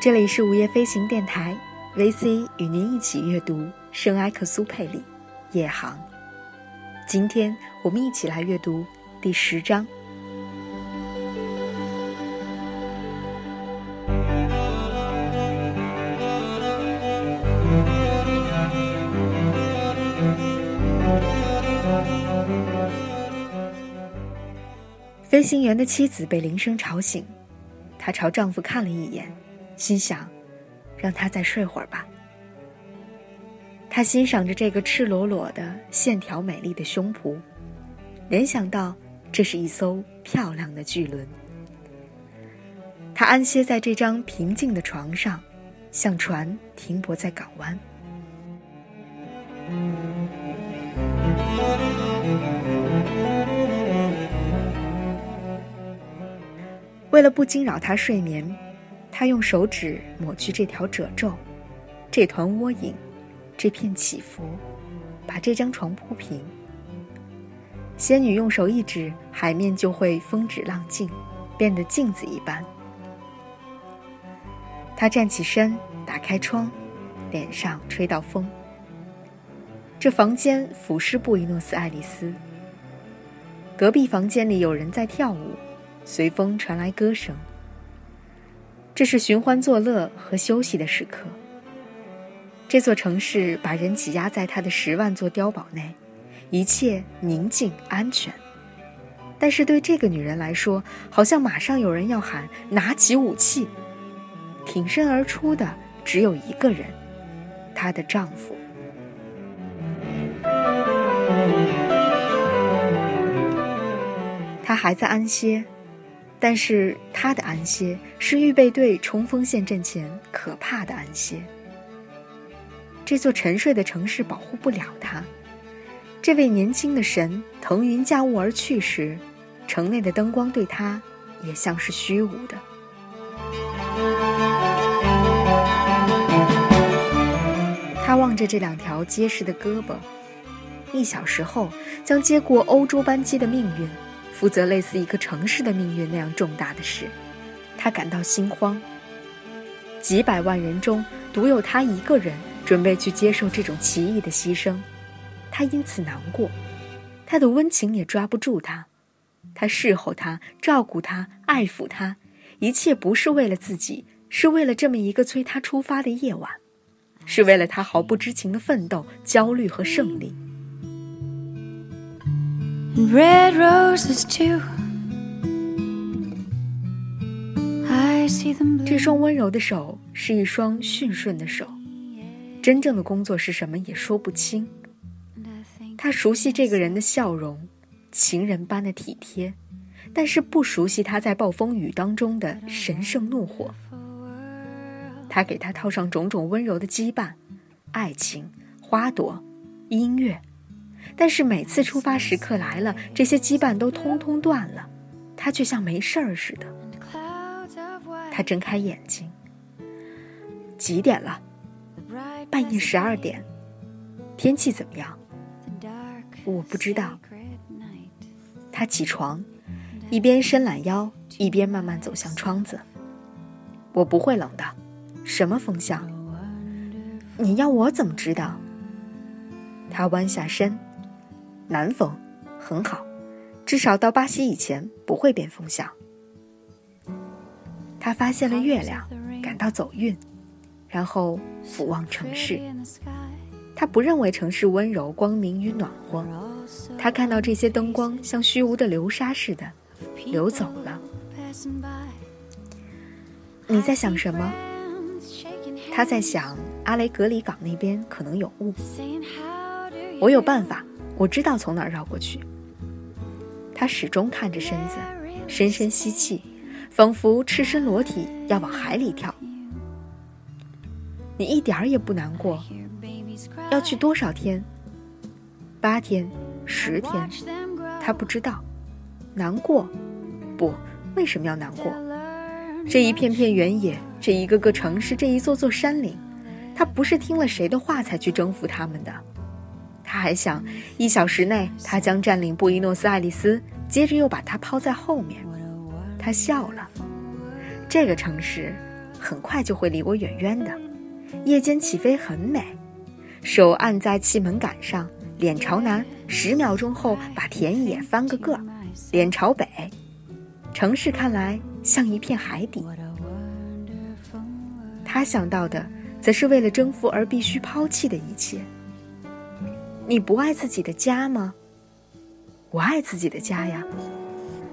这里是午夜飞行电台，VC 与您一起阅读圣埃克苏佩里《夜航》。今天我们一起来阅读第十章。飞行员的妻子被铃声吵醒，她朝丈夫看了一眼。心想，让他再睡会儿吧。他欣赏着这个赤裸裸的、线条美丽的胸脯，联想到这是一艘漂亮的巨轮。他安歇在这张平静的床上，像船停泊在港湾。为了不惊扰他睡眠。他用手指抹去这条褶皱，这团窝影，这片起伏，把这张床铺平。仙女用手一指，海面就会风止浪静，变得镜子一般。他站起身，打开窗，脸上吹到风。这房间俯视布宜诺斯艾利斯。隔壁房间里有人在跳舞，随风传来歌声。这是寻欢作乐和休息的时刻。这座城市把人挤压在它的十万座碉堡内，一切宁静安全。但是对这个女人来说，好像马上有人要喊“拿起武器”。挺身而出的只有一个人，她的丈夫。她还在安歇。但是他的安歇是预备队冲锋陷阵前可怕的安歇。这座沉睡的城市保护不了他。这位年轻的神腾云驾雾而去时，城内的灯光对他也像是虚无的。他望着这两条结实的胳膊，一小时后将接过欧洲班机的命运。负责类似一个城市的命运那样重大的事，他感到心慌。几百万人中，独有他一个人准备去接受这种奇异的牺牲，他因此难过。他的温情也抓不住他，他侍候他，照顾他，爱抚他，一切不是为了自己，是为了这么一个催他出发的夜晚，是为了他毫不知情的奋斗、焦虑和胜利。Red roses too。这双温柔的手是一双驯顺的手，真正的工作是什么也说不清。他熟悉这个人的笑容，情人般的体贴，但是不熟悉他在暴风雨当中的神圣怒火。他给他套上种种温柔的羁绊，爱情、花朵、音乐。但是每次出发时刻来了，这些羁绊都通通断了，他却像没事儿似的。他睁开眼睛，几点了？半夜十二点。天气怎么样？我不知道。他起床，一边伸懒腰，一边慢慢走向窗子。我不会冷的，什么风向？你要我怎么知道？他弯下身。南风，很好，至少到巴西以前不会变风向。他发现了月亮，感到走运，然后俯望城市。他不认为城市温柔、光明与暖和。他看到这些灯光像虚无的流沙似的流走了。你在想什么？他在想阿雷格里港那边可能有雾。我有办法。我知道从哪儿绕过去。他始终探着身子，深深吸气，仿佛赤身裸体要往海里跳。你一点儿也不难过。要去多少天？八天，十天？他不知道。难过？不，为什么要难过？这一片片原野，这一个个城市，这一座座山岭，他不是听了谁的话才去征服他们的。他还想，一小时内他将占领布宜诺斯艾利斯，接着又把它抛在后面。他笑了。这个城市很快就会离我远远的。夜间起飞很美，手按在气门杆上，脸朝南，十秒钟后把田野翻个个，脸朝北，城市看来像一片海底。他想到的，则是为了征服而必须抛弃的一切。你不爱自己的家吗？我爱自己的家呀，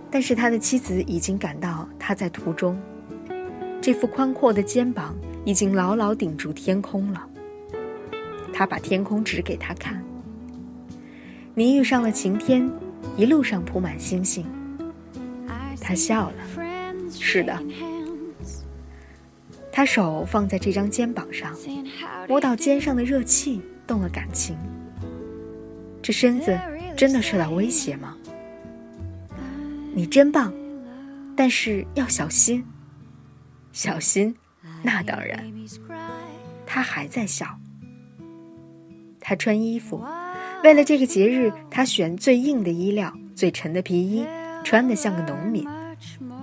但是他的妻子已经感到，他在途中。这副宽阔的肩膀已经牢牢顶住天空了。他把天空指给他看。你遇上了晴天，一路上铺满星星。他笑了。是的。他手放在这张肩膀上，摸到肩上的热气，动了感情。这身子真的受到威胁吗？你真棒，但是要小心。小心，那当然。他还在笑。他穿衣服，为了这个节日，他选最硬的衣料、最沉的皮衣，穿得像个农民。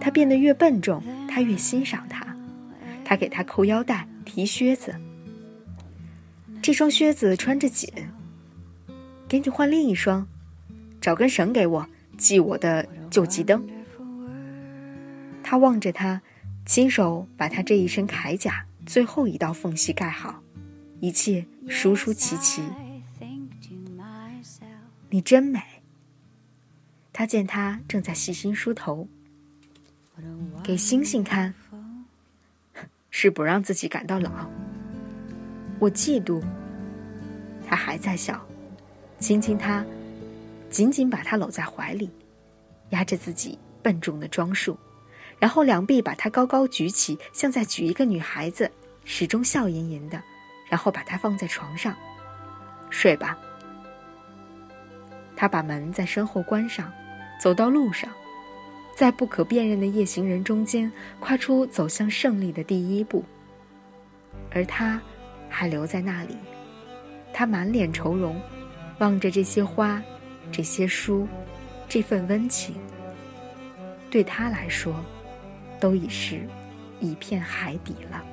他变得越笨重，他越欣赏他。他给他扣腰带、提靴子。这双靴子穿着紧。给你换另一双，找根绳给我系我的救急灯。他望着他，亲手把他这一身铠甲最后一道缝隙盖好，一切舒舒齐齐。你真美。他见他正在细心梳头，给星星看，是不让自己感到老。我嫉妒。他还在笑。亲亲他，紧紧把他搂在怀里，压着自己笨重的装束，然后两臂把他高高举起，像在举一个女孩子，始终笑吟吟的，然后把他放在床上，睡吧。他把门在身后关上，走到路上，在不可辨认的夜行人中间，跨出走向胜利的第一步。而他，还留在那里，他满脸愁容。望着这些花，这些书，这份温情，对他来说，都已是一片海底了。